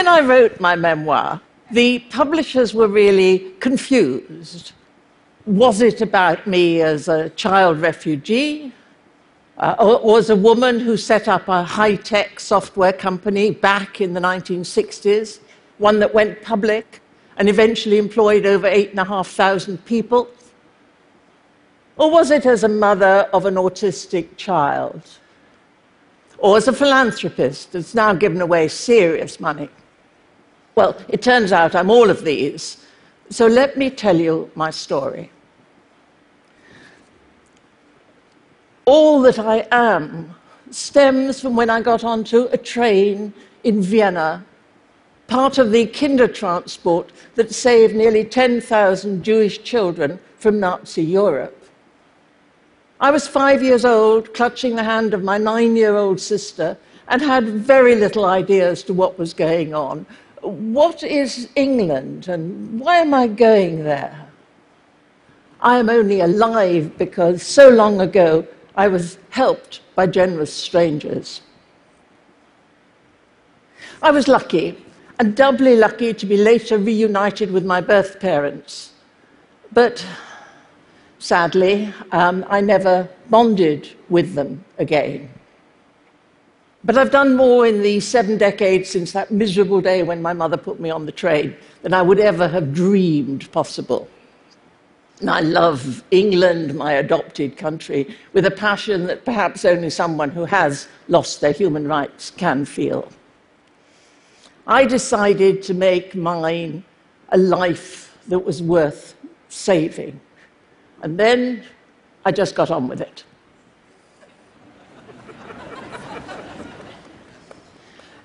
when I wrote my memoir, the publishers were really confused. Was it about me as a child refugee? Uh, or was a woman who set up a high tech software company back in the 1960s, one that went public and eventually employed over 8,500 people? Or was it as a mother of an autistic child? Or as a philanthropist that's now given away serious money? Well, it turns out I'm all of these. So let me tell you my story. All that I am stems from when I got onto a train in Vienna, part of the Kindertransport that saved nearly 10,000 Jewish children from Nazi Europe. I was five years old, clutching the hand of my nine year old sister, and had very little idea as to what was going on. What is England, and why am I going there? I am only alive because so long ago I was helped by generous strangers. I was lucky, and doubly lucky to be later reunited with my birth parents. But sadly, um, I never bonded with them again. But I've done more in the seven decades since that miserable day when my mother put me on the train than I would ever have dreamed possible. And I love England, my adopted country, with a passion that perhaps only someone who has lost their human rights can feel. I decided to make mine a life that was worth saving. And then I just got on with it.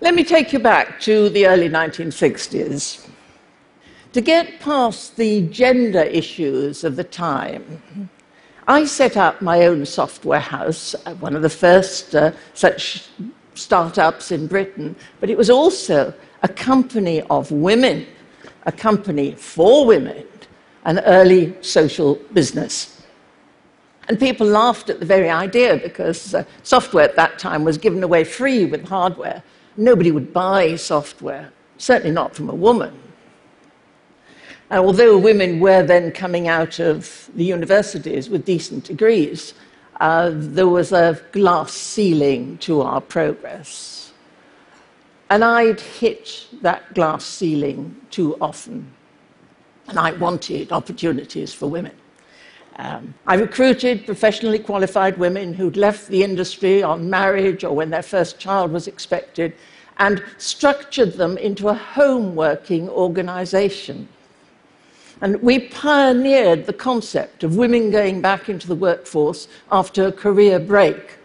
Let me take you back to the early 1960s. To get past the gender issues of the time, I set up my own software house, uh, one of the first uh, such startups in Britain, but it was also a company of women, a company for women an early social business. And people laughed at the very idea because uh, software at that time was given away free with hardware. Nobody would buy software, certainly not from a woman. And although women were then coming out of the universities with decent degrees, uh, there was a glass ceiling to our progress. And I'd hit that glass ceiling too often and I wanted opportunities for women. Um, I recruited professionally qualified women who'd left the industry on marriage or when their first child was expected and structured them into a home working organization. And we pioneered the concept of women going back into the workforce after a career break.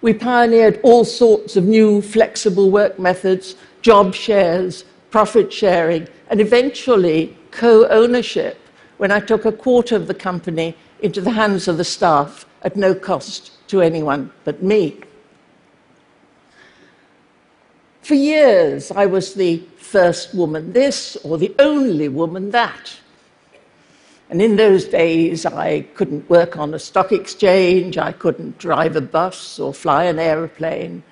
We pioneered all sorts of new flexible work methods, job shares, profit sharing, and eventually co ownership when I took a quarter of the company into the hands of the staff at no cost to anyone but me. For years, I was the first woman this or the only woman that. And in those days, I couldn't work on a stock exchange, I couldn't drive a bus or fly an aeroplane.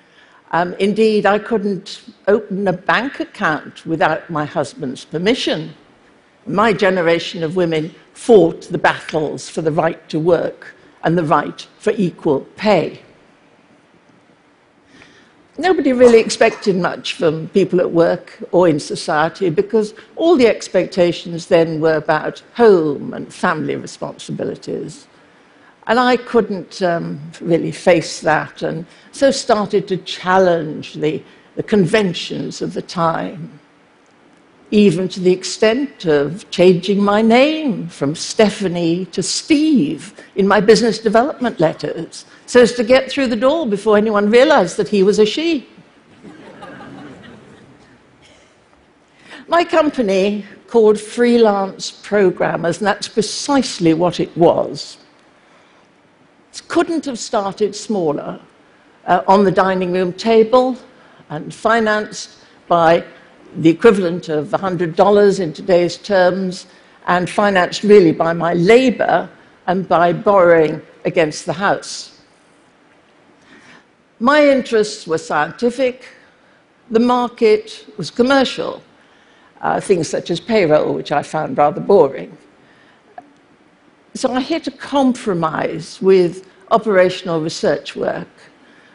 Um, indeed, I couldn't open a bank account without my husband's permission my generation of women fought the battles for the right to work and the right for equal pay. Nobody really expected much from people at work or in society because all the expectations then were about home and family responsibilities. And I couldn't um, really face that, and so started to challenge the, the conventions of the time even to the extent of changing my name from Stephanie to Steve in my business development letters so as to get through the door before anyone realized that he was a she. my company called Freelance Programmers, and that's precisely what it was. It couldn't have started smaller uh, on the dining room table and financed by the equivalent of $100 in today's terms, and financed really by my labor and by borrowing against the house. My interests were scientific, the market was commercial, uh, things such as payroll, which I found rather boring. So I hit a compromise with operational research work,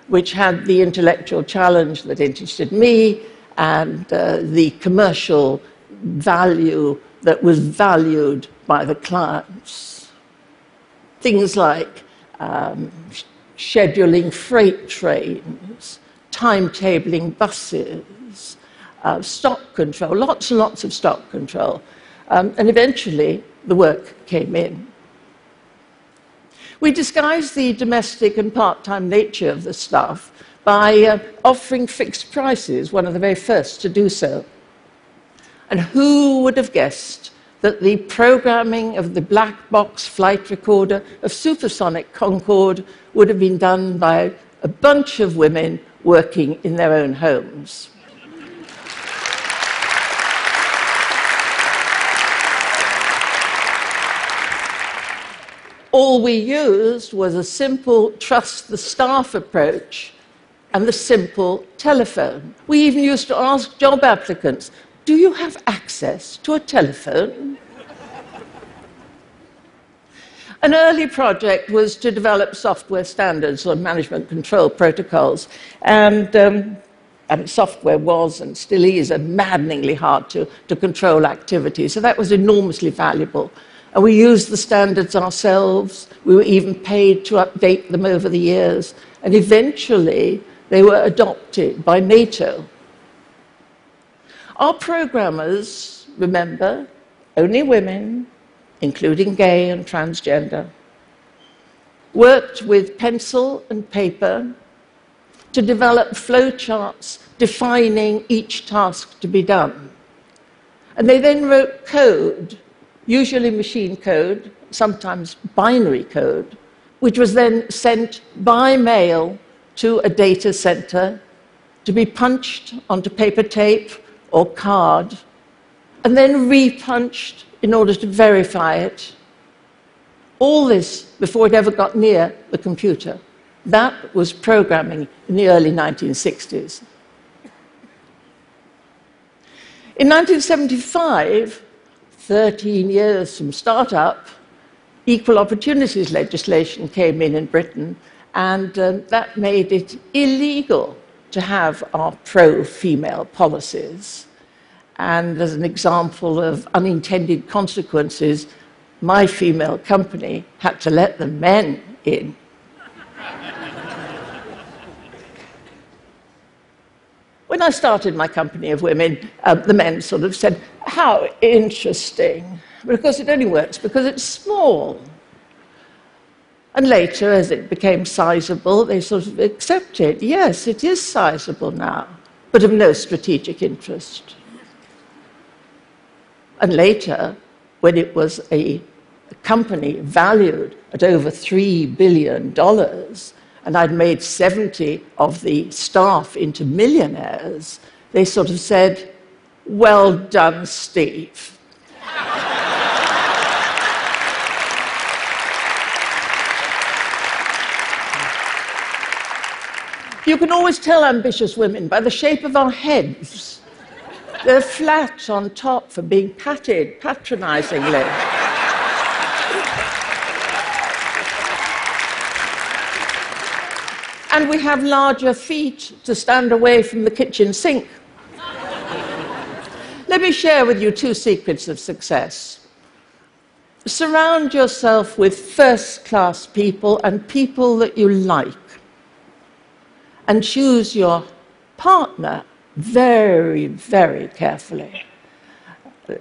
which had the intellectual challenge that interested me and uh, the commercial value that was valued by the clients. Things like um, scheduling freight trains, timetabling buses, uh, stock control, lots and lots of stock control. Um, and eventually, the work came in. We disguised the domestic and part time nature of the stuff by uh, offering fixed prices, one of the very first to do so. And who would have guessed that the programming of the black box flight recorder of supersonic Concorde would have been done by a bunch of women working in their own homes. All we used was a simple trust the staff approach and the simple telephone. We even used to ask job applicants, Do you have access to a telephone? An early project was to develop software standards or management control protocols. And, um, software was and still is a maddeningly hard to, to control activity. So that was enormously valuable. And we used the standards ourselves. We were even paid to update them over the years. And eventually, they were adopted by NATO. Our programmers, remember, only women, including gay and transgender, worked with pencil and paper to develop flowcharts defining each task to be done. And they then wrote code, usually machine code, sometimes binary code, which was then sent by mail to a data center to be punched onto paper tape or card, and then repunched in order to verify it. All this before it ever got near the computer. That was programming in the early 1960s. In 1975, 13 years from startup, equal opportunities legislation came in in Britain, and um, that made it illegal to have our pro female policies. And as an example of unintended consequences, my female company had to let the men in. when I started my company of women, uh, the men sort of said, How interesting. But of course, it only works because it's small. And later, as it became sizable, they sort of accepted, yes, it is sizable now, but of no strategic interest. And later, when it was a, a company valued at over $3 billion, and I'd made 70 of the staff into millionaires, they sort of said, Well done, Steve. You can always tell ambitious women by the shape of our heads. They're flat on top for being patted patronizingly. and we have larger feet to stand away from the kitchen sink. Let me share with you two secrets of success. Surround yourself with first class people and people that you like. And choose your partner very, very carefully.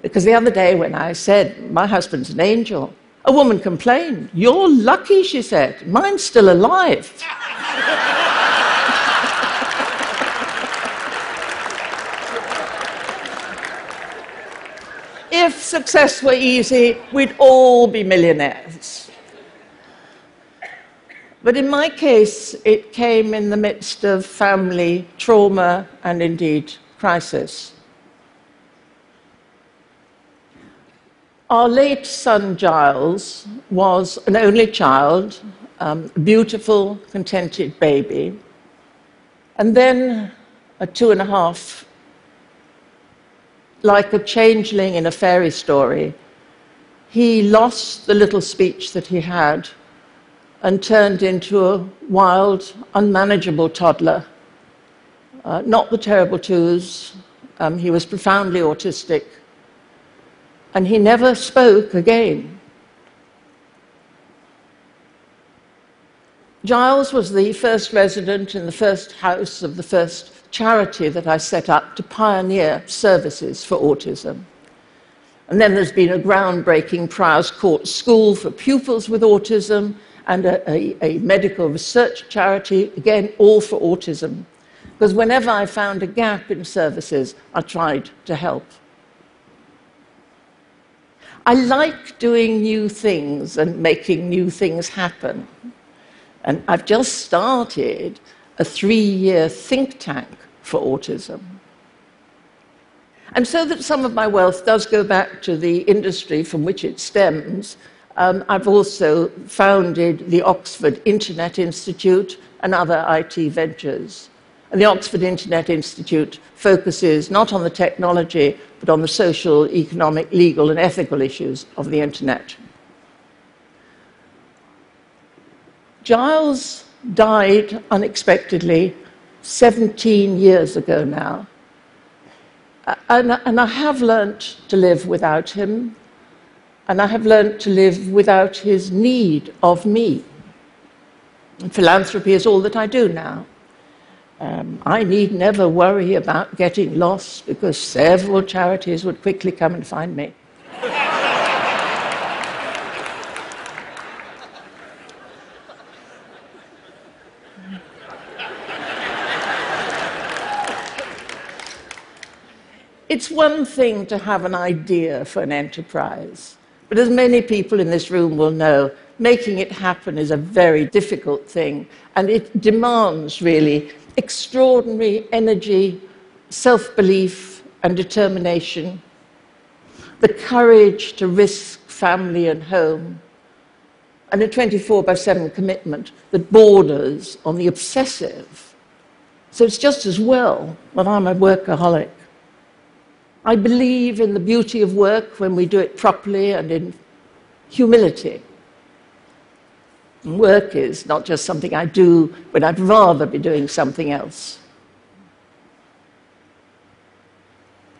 Because the other day when I said, My husband's an angel, a woman complained. You're lucky, she said. Mine's still alive. if success were easy, we'd all be millionaires. But in my case, it came in the midst of family trauma and indeed crisis. Our late son Giles was an only child, um, beautiful, contented baby. And then at two and a half, like a changeling in a fairy story, he lost the little speech that he had and turned into a wild, unmanageable toddler. Uh, not the terrible twos, um, he was profoundly autistic, and he never spoke again. Giles was the first resident in the first house of the first charity that I set up to pioneer services for autism. And then there's been a groundbreaking Prior's Court School for pupils with autism and a, a, a, medical research charity, again, all for autism. Because whenever I found a gap in services, I tried to help. I like doing new things and making new things happen. And I've just started a three year think tank for autism. And so that some of my wealth does go back to the industry from which it stems, um, I've also founded the Oxford Internet Institute and other IT ventures. And the Oxford Internet Institute focuses not on the technology, but on the social, economic, legal, and ethical issues of the Internet. Giles died unexpectedly 17 years ago now. And, and, I have learnt to live without him, and I have learnt to live without his need of me. Philanthropy is all that I do now. Um, I need never worry about getting lost because several charities would quickly come and find me. It's one thing to have an idea for an enterprise, but as many people in this room will know, making it happen is a very difficult thing, and it demands really extraordinary energy, self belief, and determination, the courage to risk family and home, and a 24 by 7 commitment that borders on the obsessive. So it's just as well that I'm a workaholic. I believe in the beauty of work when we do it properly and in humility. work is not just something I do when I'd rather be doing something else.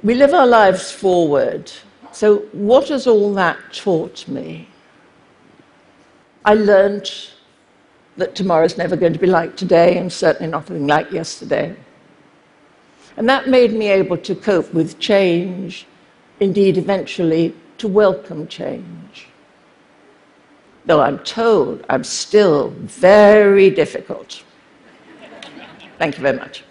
We live our lives forward. So, what has all that taught me? I learned that tomorrow's never going to be like today, and certainly nothing like yesterday. And that made me able to cope with change, indeed, eventually, to welcome change. Though I'm told I'm still very difficult. Thank you very much.